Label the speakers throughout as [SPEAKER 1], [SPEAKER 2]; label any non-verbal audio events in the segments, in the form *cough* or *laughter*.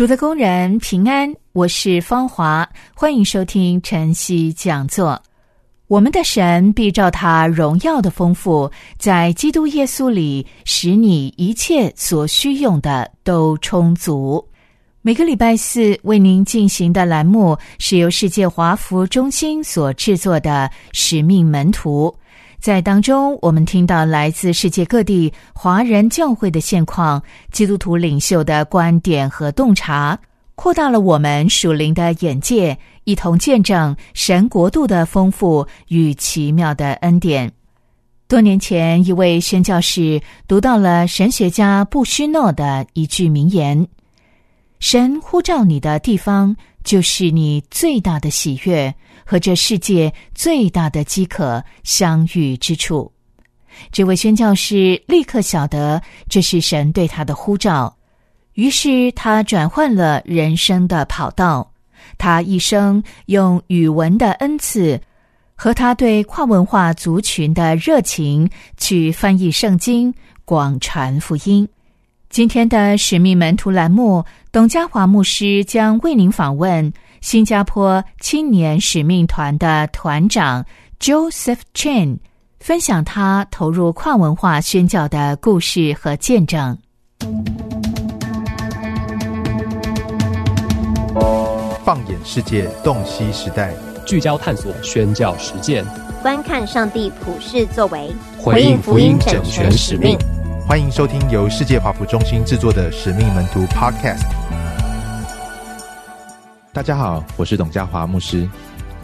[SPEAKER 1] 主的工人平安，我是芳华，欢迎收听晨曦讲座。我们的神必照他荣耀的丰富，在基督耶稣里，使你一切所需用的都充足。每个礼拜四为您进行的栏目是由世界华服中心所制作的《使命门徒》。在当中，我们听到来自世界各地华人教会的现况、基督徒领袖的观点和洞察，扩大了我们属灵的眼界，一同见证神国度的丰富与奇妙的恩典。多年前，一位宣教士读到了神学家布须诺的一句名言：“神呼召你的地方，就是你最大的喜悦。”和这世界最大的饥渴相遇之处，这位宣教士立刻晓得这是神对他的呼召，于是他转换了人生的跑道。他一生用语文的恩赐和他对跨文化族群的热情去翻译圣经，广传福音。今天的使命门徒栏目，董家华牧师将为您访问。新加坡青年使命团的团长 Joseph Chen 分享他投入跨文化宣教的故事和见证。
[SPEAKER 2] 放眼世界，洞悉时代，
[SPEAKER 3] 聚焦探索宣教实践，
[SPEAKER 4] 观看上帝普世作为，
[SPEAKER 3] 回应福音整全使命。
[SPEAKER 2] 欢迎收听由世界华服中心制作的《使命门徒》Podcast。大家好，我是董家华牧师。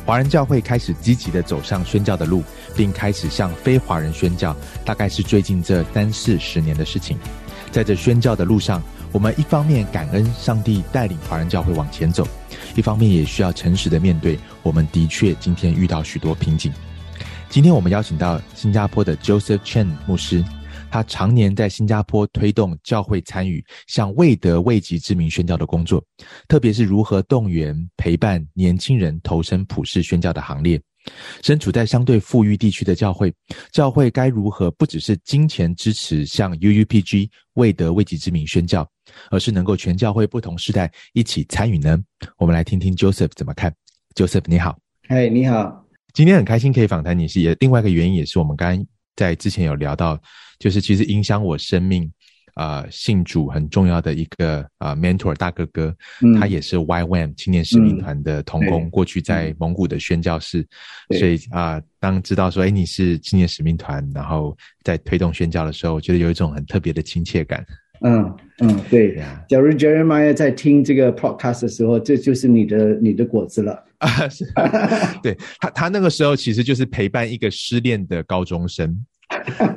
[SPEAKER 2] 华人教会开始积极的走上宣教的路，并开始向非华人宣教，大概是最近这三四十年的事情。在这宣教的路上，我们一方面感恩上帝带领华人教会往前走，一方面也需要诚实的面对，我们的确今天遇到许多瓶颈。今天我们邀请到新加坡的 Joseph Chen 牧师。他常年在新加坡推动教会参与向未得未及之名宣教的工作，特别是如何动员陪伴年轻人投身普世宣教的行列。身处在相对富裕地区的教会，教会该如何不只是金钱支持向 UUPG 未得未及之名宣教，而是能够全教会不同世代一起参与呢？我们来听听 Joseph 怎么看。Joseph 你好，
[SPEAKER 5] 嗨，你好，
[SPEAKER 2] 今天很开心可以访谈你，是也另外一个原因也是我们刚刚在之前有聊到。就是其实影响我生命，啊，信主很重要的一个啊，mentor 大哥哥，他也是 YWAM 青年使命团的同工，过去在蒙古的宣教士，所以啊，当知道说，哎，你是青年使命团，然后在推动宣教的时候，我觉得有一种很特别的亲切感。
[SPEAKER 5] 嗯嗯，对。假如 Jeremiah 在听这个 podcast 的时候，这就是你的你的果子了啊！
[SPEAKER 2] 是，*laughs* 对他他那个时候其实就是陪伴一个失恋的高中生。*laughs*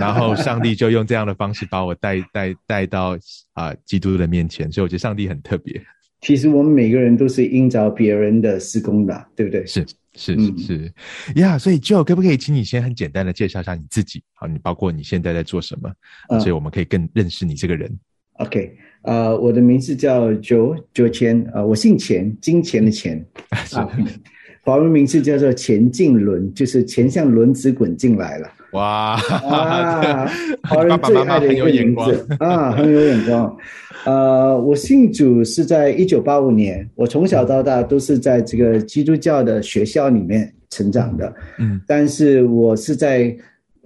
[SPEAKER 2] 然后上帝就用这样的方式把我带带带到啊基督的面前，所以我觉得上帝很特别。
[SPEAKER 5] 其实我们每个人都是应着别人的施工的，对不对？
[SPEAKER 2] 是是是呀，所以 Joe 可不可以请你先很简单的介绍一下你自己？好，你包括你现在在做什么，所以我们可以更认识你这个人。
[SPEAKER 5] OK，呃，我的名字叫 Joe Joe 钱，呃，我姓钱，金钱的钱啊，华文名字叫做钱进轮，就是钱像轮子滚进来了。哇啊！*laughs* 华人最爱的一个名字啊，很有眼光。呃，我信主是在一九八五年，我从小到大都是在这个基督教的学校里面成长的。嗯，但是我是在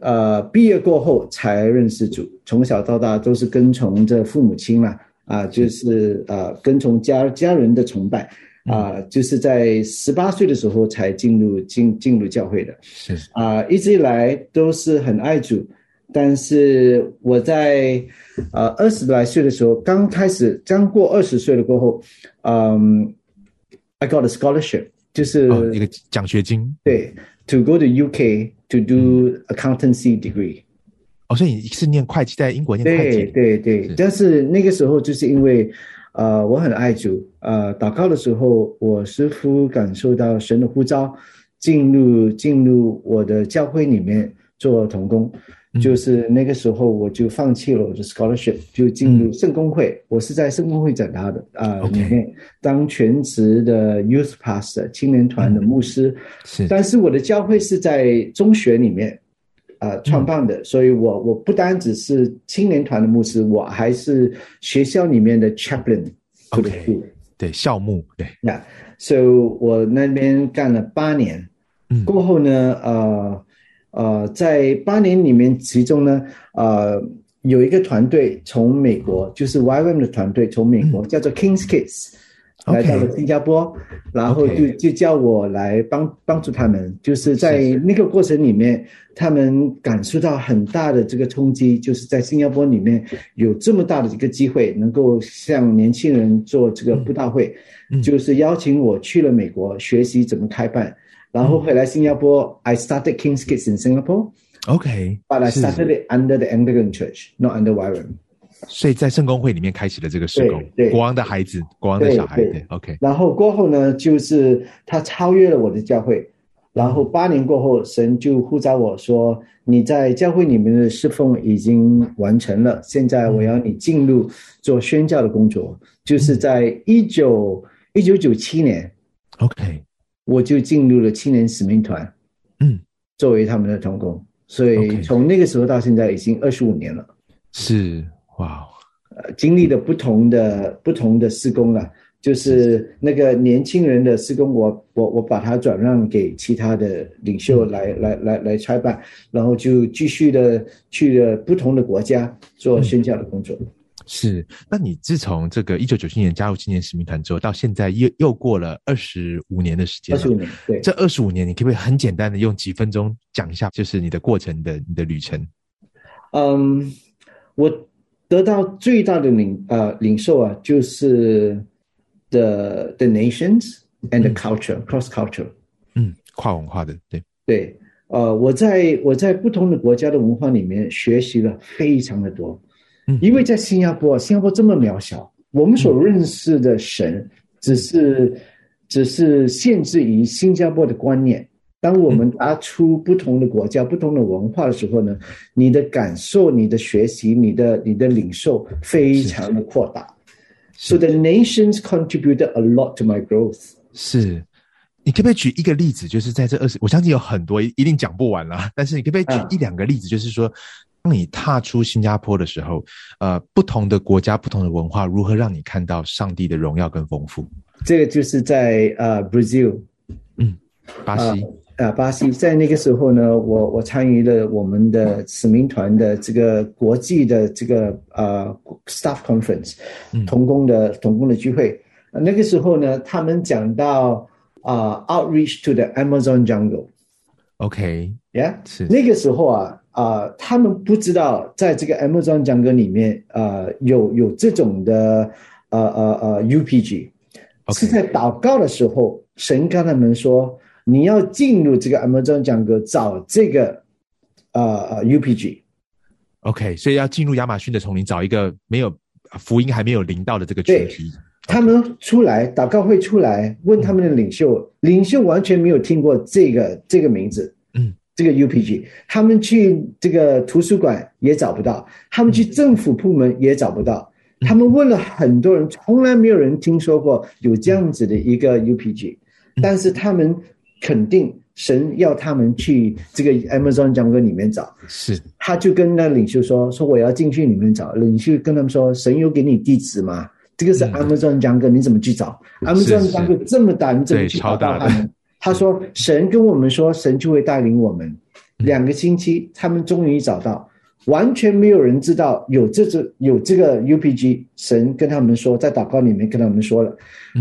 [SPEAKER 5] 呃毕业过后才认识主，从小到大都是跟从着父母亲嘛，啊，就是呃跟从家家人的崇拜。啊，就是在十八岁的时候才进入进进入教会的，
[SPEAKER 2] 是
[SPEAKER 5] 啊，一直以来都是很爱主，但是我在呃二十来岁的时候，刚开始刚过二十岁了过后，嗯，I got a scholarship，就是
[SPEAKER 2] 一个奖学金，
[SPEAKER 5] 对，to go to UK to do accountancy degree。
[SPEAKER 2] 哦，所以你是念会计，在英国念会计。
[SPEAKER 5] 对对对，但是那个时候就是因为，呃，我很爱主，呃，祷告的时候，我似乎感受到神的呼召，进入进入我的教会里面做童工。就是那个时候，我就放弃了我的 scholarship，就进入圣公会。我是在圣公会长大的啊，里面当全职的 youth pastor 青年团的牧师。
[SPEAKER 2] 是，
[SPEAKER 5] 但是我的教会是在中学里面啊创办的，所以我我不单只是青年团的牧师，我还是学校里面的 chaplain。
[SPEAKER 2] OK，对，校牧对。
[SPEAKER 5] 那，所以我那边干了八年，嗯，过后呢，呃。呃，在八年里面，其中呢，呃，有一个团队从美国，就是 YM 的团队从美国叫做 Kings Kids，来到了新加坡，然后就就叫我来帮帮助他们。就是在那个过程里面，他们感受到很大的这个冲击，就是在新加坡里面有这么大的一个机会，能够向年轻人做这个布道会，就是邀请我去了美国学习怎么开办。然后回来新加坡，I started Kings Kids in Singapore.
[SPEAKER 2] OK,
[SPEAKER 5] but I started it under the Anglican Church, not under YWAM.
[SPEAKER 2] 所以在圣公会里面开启了这个施工，对国王的孩子，国王的小孩。对，OK。
[SPEAKER 5] 然后过后呢，就是他超越了我的教会。然后八年过后，神就呼召我说：“你在教会里面的侍奉已经完成了，现在我要你进入做宣教的工作。”就是在一九一九九七年
[SPEAKER 2] ，OK。
[SPEAKER 5] 我就进入了青年使命团，
[SPEAKER 2] 嗯，
[SPEAKER 5] 作为他们的同工，所以从那个时候到现在已经二十五年了。
[SPEAKER 2] 是哇，
[SPEAKER 5] 呃，经历了不同的不同的施工了，就是那个年轻人的施工，我我我把它转让给其他的领袖来来来来拆办，然后就继续的去了不同的国家做宣教的工作。
[SPEAKER 2] 是，那你自从这个一九九七年加入青年使命团之后，到现在又又过了二十五年的时间。
[SPEAKER 5] 二十五年，对。
[SPEAKER 2] 这二十五年，你可不可以很简单的用几分钟讲一下，就是你的过程的你的旅程？
[SPEAKER 5] 嗯，我得到最大的领呃领受啊，就是 the the nations and the culture cross culture，
[SPEAKER 2] 嗯，跨文化的，对
[SPEAKER 5] 对。呃，我在我在不同的国家的文化里面学习了非常的多。因为在新加坡，新加坡这么渺小，我们所认识的神只是只是限制于新加坡的观念。当我们拿出不同的国家、不同的文化的时候呢，你的感受、你的学习、你的你的领受非常的扩大。So the nations contributed a lot to my growth。
[SPEAKER 2] 是，你可不可以举一个例子？就是在这二十，我相信有很多，一定讲不完了。*laughs* 但是你可不可以举一两个例子？就是说。当你踏出新加坡的时候，呃，不同的国家、不同的文化，如何让你看到上帝的荣耀跟丰富？
[SPEAKER 5] 这个就是在呃，Brazil，
[SPEAKER 2] 嗯，巴西，
[SPEAKER 5] 啊，巴西，在那个时候呢，我我参与了我们的使命团的这个国际的这个呃 staff conference，同工的同工的聚会。那个时候呢，他们讲到啊，outreach to the Amazon jungle。是那个时候啊。啊，他们不知道在这个 Amazon jungle 里面，啊，有有这种的，呃呃呃 UPG，是在祷告的时候，神跟他们说，你要进入这个 Amazon 讲歌，找这个，呃呃 UPG。
[SPEAKER 2] OK，所以要进入亚马逊的丛林，找一个没有福音还没有临到的这个群体。
[SPEAKER 5] 他们出来祷告会出来，问他们的领袖，领袖完全没有听过这个这个名字。嗯。这个 UPG，他们去这个图书馆也找不到，他们去政府部门也找不到，他们问了很多人，从来没有人听说过有这样子的一个 UPG，但是他们肯定神要他们去这个 Amazon 讲歌里面找，
[SPEAKER 2] 是，
[SPEAKER 5] 他就跟那领袖说，说我要进去里面找，领袖跟他们说，神有给你地址吗？这个是 Amazon 讲歌，你怎么去找？Amazon 讲歌这么大，你怎么去找到他们？他说：“神跟我们说，神就会带领我们。两个星期，他们终于找到，完全没有人知道有这只有这个 UPG。神跟他们说，在祷告里面跟他们说了。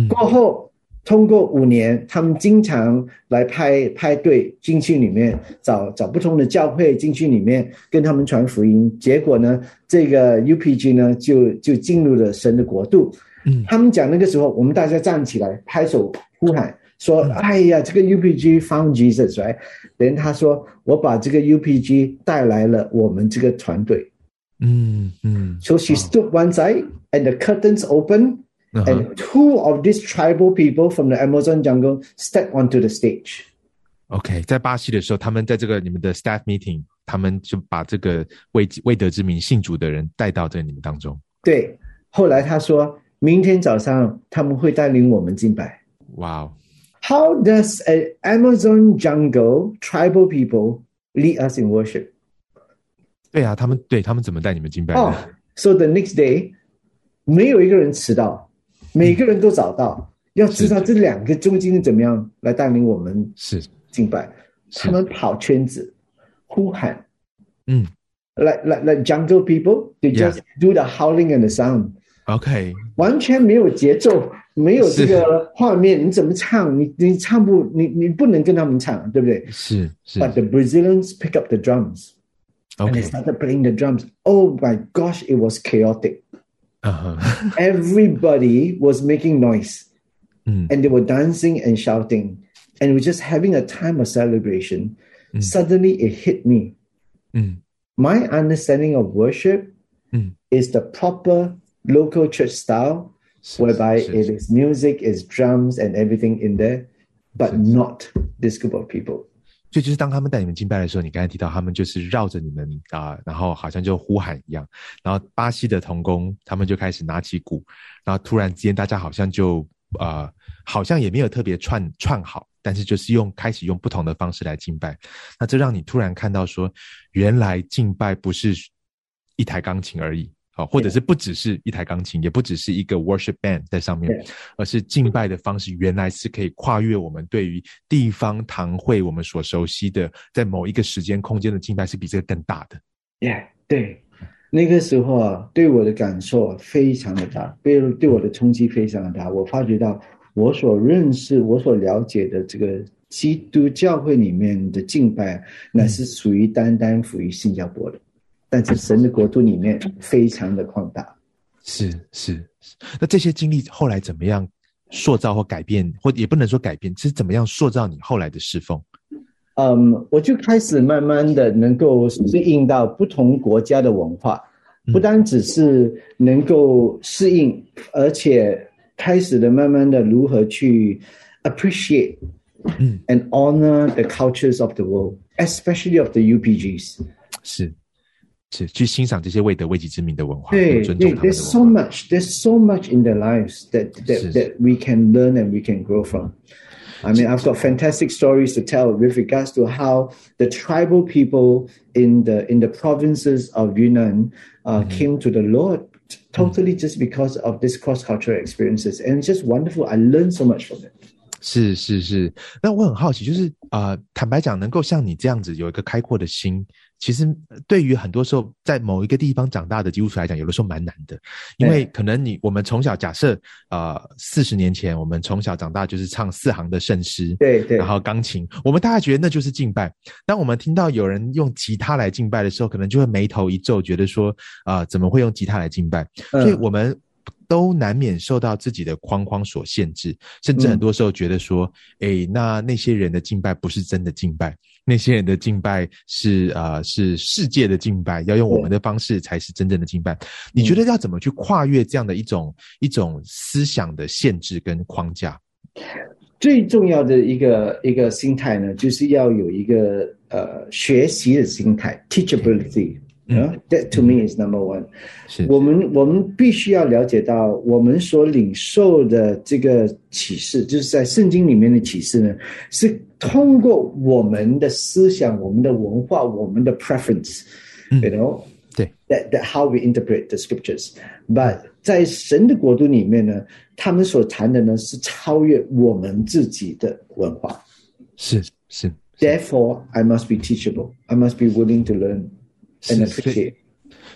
[SPEAKER 5] 过后，通过五年，他们经常来派派队进去里面找找不同的教会进去里面跟他们传福音。结果呢，这个 UPG 呢就就进入了神的国度。嗯他们讲那个时候，我们大家站起来拍手呼喊。”说：“哎呀，这个 UPG found Jesus，right？” 他说：“我把这个 UPG 带来了我们这个团队。”嗯嗯。So she stood one side, and the curtains open, and two of these tribal people from the Amazon jungle step onto the stage.
[SPEAKER 2] OK，在巴西的时候，他们在这个你们的 staff meeting，他们就把这个未未得之名信主的人带到这你们当中。
[SPEAKER 5] 对，后来他说明天早上他们会带领我们敬拜。哇哦！How does an Amazon jungle tribal people lead us in worship？
[SPEAKER 2] 对啊，他们对他们怎么带你们敬拜？哦，
[SPEAKER 5] So the next day，没有一个人迟到， 每个人都找到。要知道这两个中间怎么样来带领我们
[SPEAKER 2] 是。
[SPEAKER 5] 敬拜，他们跑圈子，呼喊，嗯，like like like jungle people，they just do the howling and the sound，OK，完全没有节奏，没有这个画面，你怎么唱？你你唱不，你你不能跟他们唱，对不对？
[SPEAKER 2] 是是。
[SPEAKER 5] But the Brazilians pick up the drums, and they started playing the drums. Oh my gosh, it was chaotic. *laughs* Everybody was making noise, and they were dancing and shouting and we're just having a time of celebration, mm. suddenly it hit me. Mm. My understanding of worship mm. is the proper local church style, whereby it is music, is drums, and everything in there, but not this group of people.
[SPEAKER 2] 所以就是当他们带你们敬拜的时候，你刚才提到他们就是绕着你们啊，然后好像就呼喊一样，然后巴西的童工他们就开始拿起鼓，然后突然之间大家好像就呃，好像也没有特别串串好，但是就是用开始用不同的方式来敬拜，那这让你突然看到说，原来敬拜不是一台钢琴而已，好，或者是不只是一台钢琴，也不只是一个 worship band 在上面，而是敬拜的方式原来是可以跨越我们对于地方堂会我们所熟悉的，在某一个时间空间的敬拜是比这个更大的。
[SPEAKER 5] Yeah，对，那个时候啊，对我的感受非常的大，对对我的冲击非常的大，我发觉到。我所认识、我所了解的这个基督教会里面的敬拜，乃是属于单单属于新加坡的，但是神的国度里面非常的扩大。
[SPEAKER 2] 是是，那这些经历后来怎么样塑造或改变，或也不能说改变，是怎么样塑造你后来的侍奉？
[SPEAKER 5] 嗯，我就开始慢慢的能够适应到不同国家的文化，不单只是能够适应，而且。开始的慢慢的如何去 appreciate and honor the cultures of the world, especially of the UPGs.
[SPEAKER 2] 是是去欣赏这些未得未己之名的文化，对对，
[SPEAKER 5] There's so much, there's so much in their lives that that that we can learn and we can grow from. I mean, I've got fantastic stories to tell with regards to how the tribal people in the in the provinces of Yunnan uh, mm-hmm. came to the Lord totally just because of this cross cultural experiences, and it's just wonderful. I learned so much from it.
[SPEAKER 2] 是是是，那我很好奇，就是啊，坦白讲，能够像你这样子有一个开阔的心，其实对于很多时候在某一个地方长大的基督徒来讲，有的时候蛮难的，因为可能你我们从小假设呃四十年前我们从小长大就是唱四行的圣诗，
[SPEAKER 5] 对对，
[SPEAKER 2] 然后钢琴，我们大家觉得那就是敬拜。当我们听到有人用吉他来敬拜的时候，可能就会眉头一皱，觉得说啊怎么会用吉他来敬拜？所以我们。都难免受到自己的框框所限制，甚至很多时候觉得说，哎，那那些人的敬拜不是真的敬拜，那些人的敬拜是啊，是世界的敬拜，要用我们的方式才是真正的敬拜。你觉得要怎么去跨越这样的一种一种思想的限制跟框架？
[SPEAKER 5] 最重要的一个一个心态呢，就是要有一个呃学习的心态，teachability。啊，That to me is number one。是我们我们必须要了解到，我们所领受的这个启示，就是在圣经里面的启示呢，是通过我们的思想、我们的文化、我们的 preference，you know，
[SPEAKER 2] 对
[SPEAKER 5] ，that that how we interpret the scriptures。But 在神的国度里面呢，他们所谈的呢是超越我们自己的文化。
[SPEAKER 2] 是是。
[SPEAKER 5] Therefore, I must be teachable. I must be willing to learn.
[SPEAKER 2] 所以，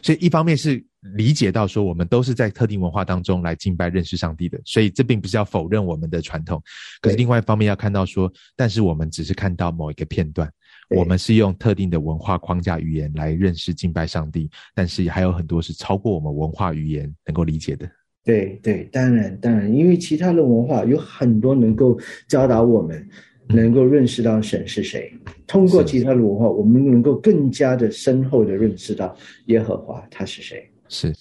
[SPEAKER 2] 所以一方面是理解到说，我们都是在特定文化当中来敬拜、认识上帝的，所以这并不是要否认我们的传统。可是另外一方面要看到说，但是我们只是看到某一个片段，我们是用特定的文化框架语言来认识敬拜上帝，但是还有很多是超过我们文化语言能够理解的。
[SPEAKER 5] 对对，当然当然，因为其他的文化有很多能够教导我们，能够认识到神是谁。通过其他的文化，我们能够更加的深厚的认识到耶和华他是谁。
[SPEAKER 2] 是。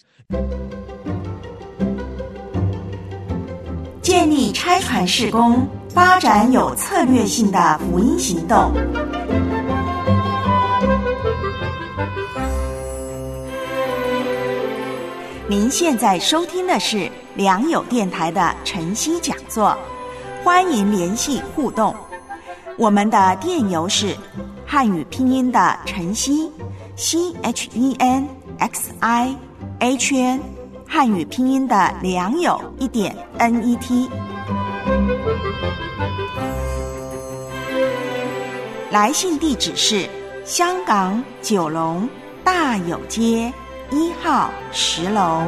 [SPEAKER 6] 建立拆船事工，发展有策略性的福音行动。您现在收听的是良友电台的晨曦讲座，欢迎联系互动。我们的电邮是汉语拼音的晨曦，C H E N X I H N。汉语拼音的良友一点 N E T，来信地址是香港九龙大有街一号十楼。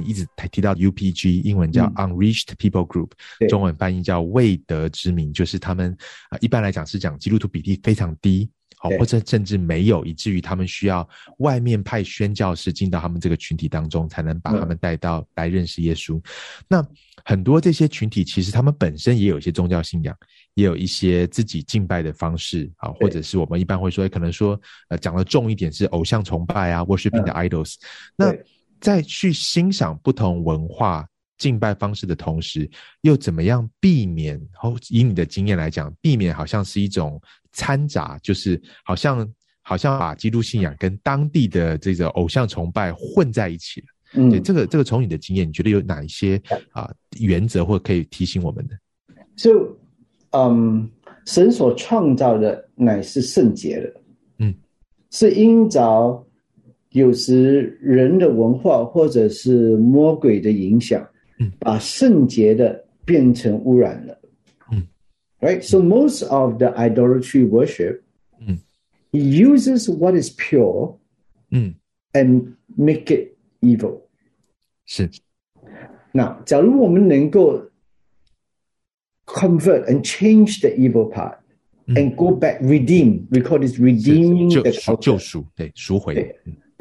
[SPEAKER 2] 你一直提到 U P G，英文叫 Unreached People Group，中文翻译叫未得之名，就是他们啊，一般来讲是讲基督徒比例非常低。好，或者甚至没有，以至于他们需要外面派宣教士进到他们这个群体当中，才能把他们带到来认识耶稣。那很多这些群体其实他们本身也有一些宗教信仰，也有一些自己敬拜的方式啊，或者是我们一般会说，可能说呃讲的重一点是偶像崇拜啊，worshiping the idols。那在去欣赏不同文化敬拜方式的同时，又怎么样避免？后以你的经验来讲，避免好像是一种。掺杂就是好像好像把基督信仰跟当地的这个偶像崇拜混在一起了。嗯，对，这个这个从你的经验，你觉得有哪一些啊原则或可以提醒我们的？
[SPEAKER 5] 就嗯，神所创造的乃是圣洁的，嗯，是因着有时人的文化或者是魔鬼的影响，嗯，把圣洁的变成污染了。right? So most of the idolatry worship mm. uses what is pure mm. and make it evil.
[SPEAKER 2] 是。
[SPEAKER 5] 那假如我们能够 convert and change the evil part mm. and go back redeem, we call this redeeming the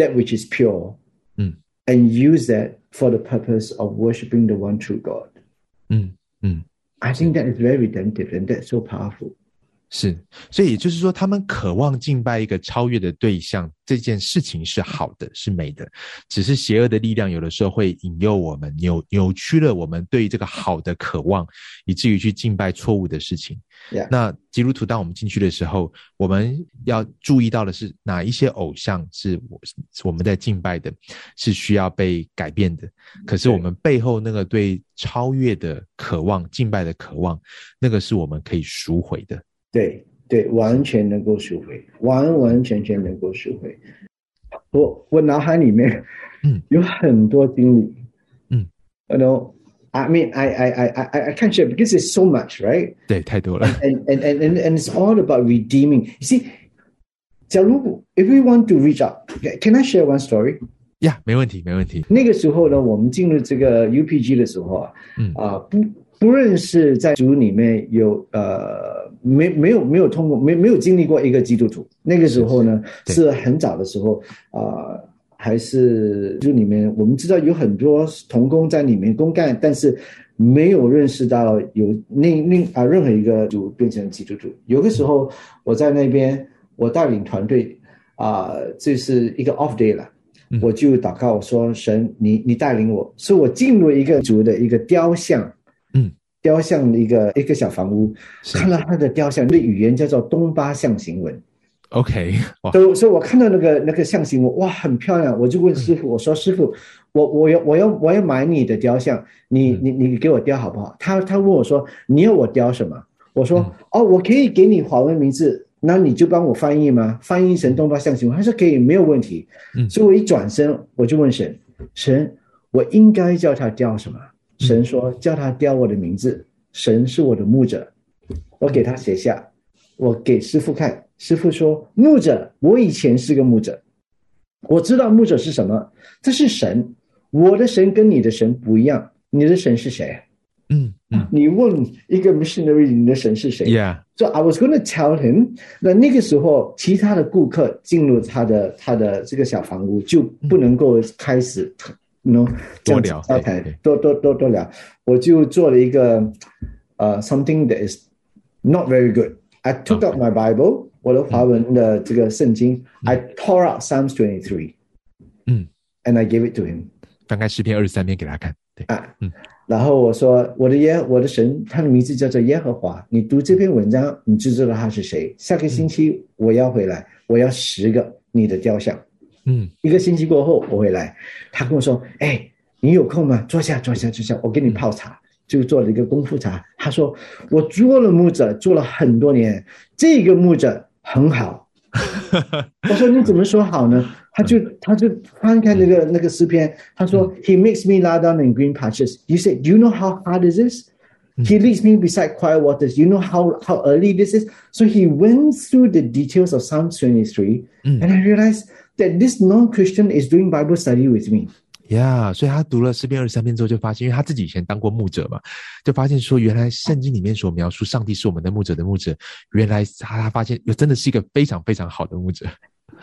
[SPEAKER 5] That which is pure, mm. and use that for the purpose of worshiping the one true God. Mm. Mm. I think that is very redemptive and that's so powerful.
[SPEAKER 2] 是，所以也就是说，他们渴望敬拜一个超越的对象，这件事情是好的，是美的。只是邪恶的力量有的时候会引诱我们，扭扭曲了我们对这个好的渴望，以至于去敬拜错误的事情。那基督徒，当我们进去的时候，我们要注意到的是哪一些偶像是我我们在敬拜的，是需要被改变的。可是我们背后那个对超越的渴望、敬拜的渴望，那个是我们可以赎回的。
[SPEAKER 5] 对对，完全能够赎回，完完全全能够赎回。我我脑海里面，嗯，有很多经历，嗯，You know, I mean, I I I I I can't share because it's so much, right?
[SPEAKER 2] 对，太多了。
[SPEAKER 5] And and and and and it's all about redeeming. You see, 假如 if we want to reach out, can I share one story?
[SPEAKER 2] 呀，没问题，没问题。
[SPEAKER 5] 那个时候呢，我们进入这个 UPG 的时候啊，嗯啊不。不论是在组里面有呃没没有没有通过没没有经历过一个基督徒，那个时候呢是很早的时候啊，还是就里面我们知道有很多童工在里面公干，但是没有认识到有另另啊任何一个组变成基督徒。有的时候我在那边我带领团队啊，这是一个 off day 了，我就祷告说神你你带领我，是我进入一个组的一个雕像。雕像的一个一个小房屋，看到他的雕像，那语言叫做东巴象形文。
[SPEAKER 2] OK，
[SPEAKER 5] 所以所以我看到那个那个象形文，哇，很漂亮。我就问师傅，我说师傅，我我要我要我要买你的雕像，你你你给我雕好不好？他他问我说，你要我雕什么？我说哦，我可以给你华文名字，那你就帮我翻译吗？翻译成东巴象形文，他说可以，没有问题。嗯，所以我一转身，我就问神，神，我应该叫他雕什么？神说：“叫他雕我的名字。神是我的牧者，我给他写下，我给师傅看。师傅说：牧者，我以前是个牧者，我知道牧者是什么。这是神，我的神跟你的神不一样。你的神是谁？嗯嗯，你问一个 missionary，你的神是谁
[SPEAKER 2] ？Yeah，so
[SPEAKER 5] I was going to tell him。那那个时候，其他的顾客进入他的他的这个小房屋，就不能够开始，no
[SPEAKER 2] 多聊，OK，，
[SPEAKER 5] 多多多多聊。我就做了一个呃，something that is not very good。I took out my Bible，我的华文的这个圣经，I tore out Psalms twenty three。嗯，and I gave it to him。
[SPEAKER 2] 翻开诗篇二十三篇给他看。对啊，
[SPEAKER 5] 嗯。然后我说：“我的耶，我的神，他的名字叫做耶和华。你读这篇文章，你就知道他是谁。下个星期我要回来，我要十个你的雕像。嗯，一个星期过后我回来，他跟我说：‘哎，你有空吗？坐下，坐下，坐下，我给你泡茶。’就做了一个功夫茶。他说：‘我做了木者，做了很多年，这个木者很好。’我说：‘你怎么说好呢？’他就他就翻开那个那个诗篇，他说，He makes me lie down in green patches. You say, Do you know how hard is this? He leads me beside quiet waters. You know how how early this is. So he went through the details of Psalm twenty three, and I realized that this non-Christian is doing Bible study with me.
[SPEAKER 2] Yeah，所以他读了诗篇二十三篇之后，就发现，因为他自己以前当过牧者嘛，就发现说，原来圣经里面所描述上帝是我们的牧者的牧者，原来他他发现，又真的是一个非常非常好的牧者。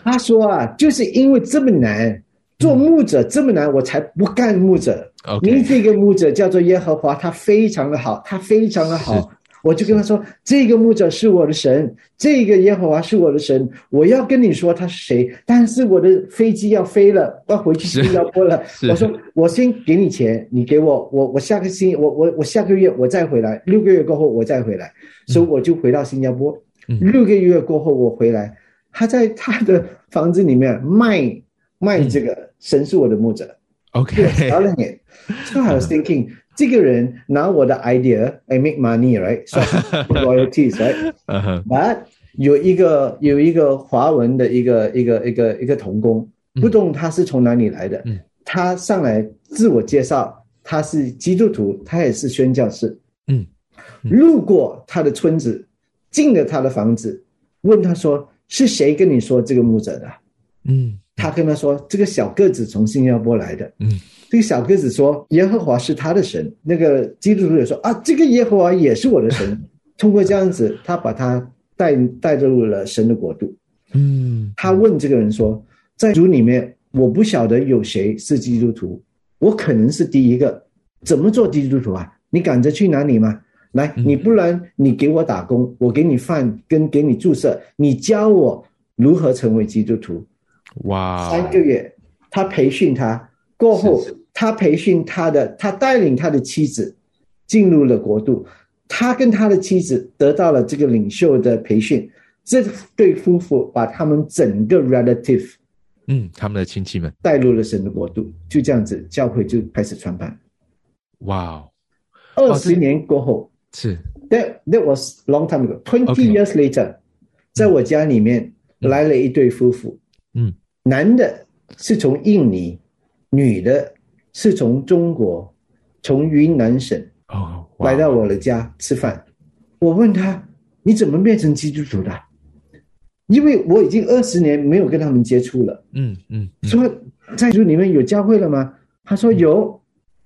[SPEAKER 5] 他说啊，就是因为这么难做牧者，这么难，我才不干牧者。您这个牧者叫做耶和华，他非常的好，他非常的好。我就跟他说，这个牧者是我的神，这个耶和华是我的神。我要跟你说他是谁，但是我的飞机要飞了，要回去新加坡了。*laughs* 我说我先给你钱，你给我，我我下个星我我我下个月我再回来，六个月过后我再回来，所以我就回到新加坡。六个月过后我回来。他在他的房子里面卖卖这个神是我的牧者
[SPEAKER 2] ，OK，
[SPEAKER 5] 了解。So I was *laughs* thinking，这个人拿我的 idea，I make money，right？So *laughs* royalties，right？But 有一个有一个华文的一个一个一个一个童工，不懂他是从哪里来的。他上来自我介绍，他是基督徒，他也是宣教士。嗯，路过他的村子，进了他的房子，问他说。是谁跟你说这个牧者的？嗯，他跟他说，这个小个子从新加坡来的。嗯，这个小个子说，耶和华是他的神。那个基督徒也说啊，这个耶和华也是我的神。*laughs* 通过这样子，他把他带带入了神的国度。嗯，他问这个人说，在主里面，我不晓得有谁是基督徒，我可能是第一个。怎么做基督徒啊？你赶着去哪里吗？来，你不然你给我打工，我给你饭跟给你注射，你教我如何成为基督徒。哇！三个月，他培训他过后，他培训他的，他带领他的妻子进入了国度，他跟他的妻子得到了这个领袖的培训。这对夫妇把他们整个 relative，
[SPEAKER 2] 嗯，他们的亲戚们
[SPEAKER 5] 带入了神的国度，就这样子，教会就开始传办。哇！二十年过后。
[SPEAKER 2] 是
[SPEAKER 5] ，That that was long time ago. Twenty years later，在我家里面来了一对夫妇，嗯，男的是从印尼，女的是从中国，从云南省哦，来到我的家吃饭。我问他，你怎么变成基督徒的？因为我已经二十年没有跟他们接触了。嗯嗯，说在主里面有教会了吗？他说有，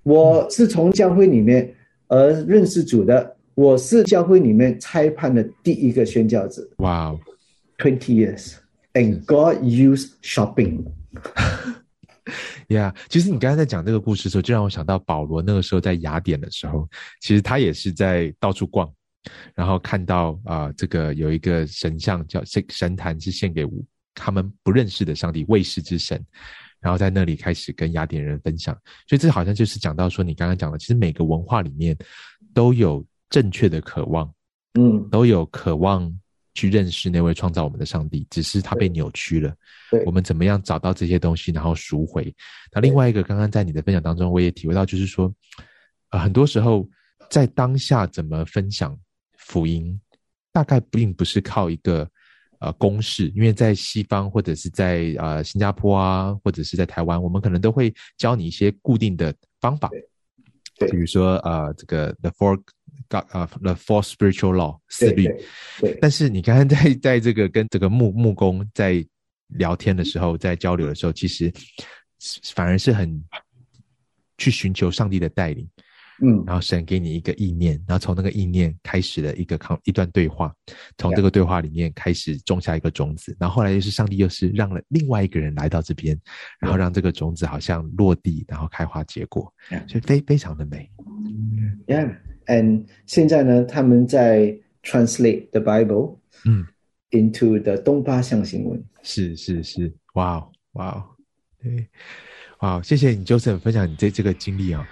[SPEAKER 5] 我是从教会里面。而认识主的，我是教会里面裁判的第一个宣教者。哇，twenty years，and God used shopping。
[SPEAKER 2] Yeah，其实你刚才在讲这个故事的时候，就让我想到保罗那个时候在雅典的时候，其实他也是在到处逛，然后看到啊，这个有一个神像叫神神坛是献给他们不认识的上帝卫士之神。然后在那里开始跟雅典人分享，所以这好像就是讲到说，你刚刚讲的，其实每个文化里面都有正确的渴望，嗯，都有渴望去认识那位创造我们的上帝，只是他被扭曲了。我们怎么样找到这些东西，然后赎回？那另外一个，刚刚在你的分享当中，我也体会到，就是说，呃，很多时候在当下怎么分享福音，大概并不是靠一个。呃，公式，因为在西方或者是在呃新加坡啊，或者是在台湾，我们可能都会教你一些固定的方法，
[SPEAKER 5] 对，
[SPEAKER 2] 比如说呃这个 the four God 啊 the four spiritual law 四律，
[SPEAKER 5] 对。
[SPEAKER 2] 但是你刚刚在在这个跟这个木木工在聊天的时候，在交流的时候，其实反而是很去寻求上帝的带领，
[SPEAKER 7] 嗯，然后神给你一个意念，然后从那个意念开始了一个抗一段对话，从这个对话里面开始种下一个种子，然后后来又是上帝又是让了另外一个人来到这边，然后让这个种子好像落地，然后开花结果，所以非非常的美。
[SPEAKER 5] Yeah，and 现在呢，他们在 translate the Bible，嗯，into the 东巴象形文。
[SPEAKER 7] 是是是，哇哦哇哦，对，哇，谢谢你，Joseph 分享你这这个经历啊。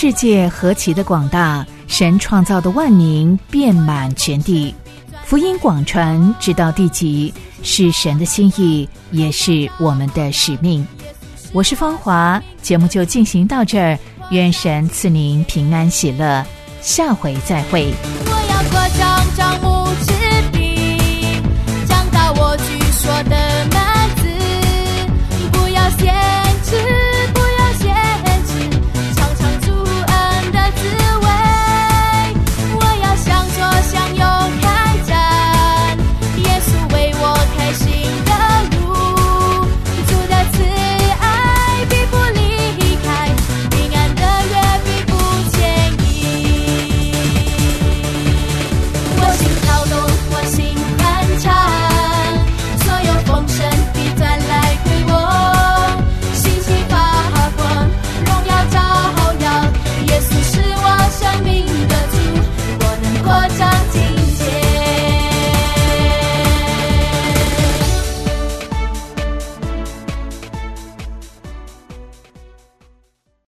[SPEAKER 1] 世界何其的广大，神创造的万民遍满全地，福音广传直到地极，是神的心意，也是我们的使命。我是芳华，节目就进行到这儿，愿神赐您平安喜乐，下回再会。我要
[SPEAKER 7] 歌张，张牧师兵，讲到我据说的。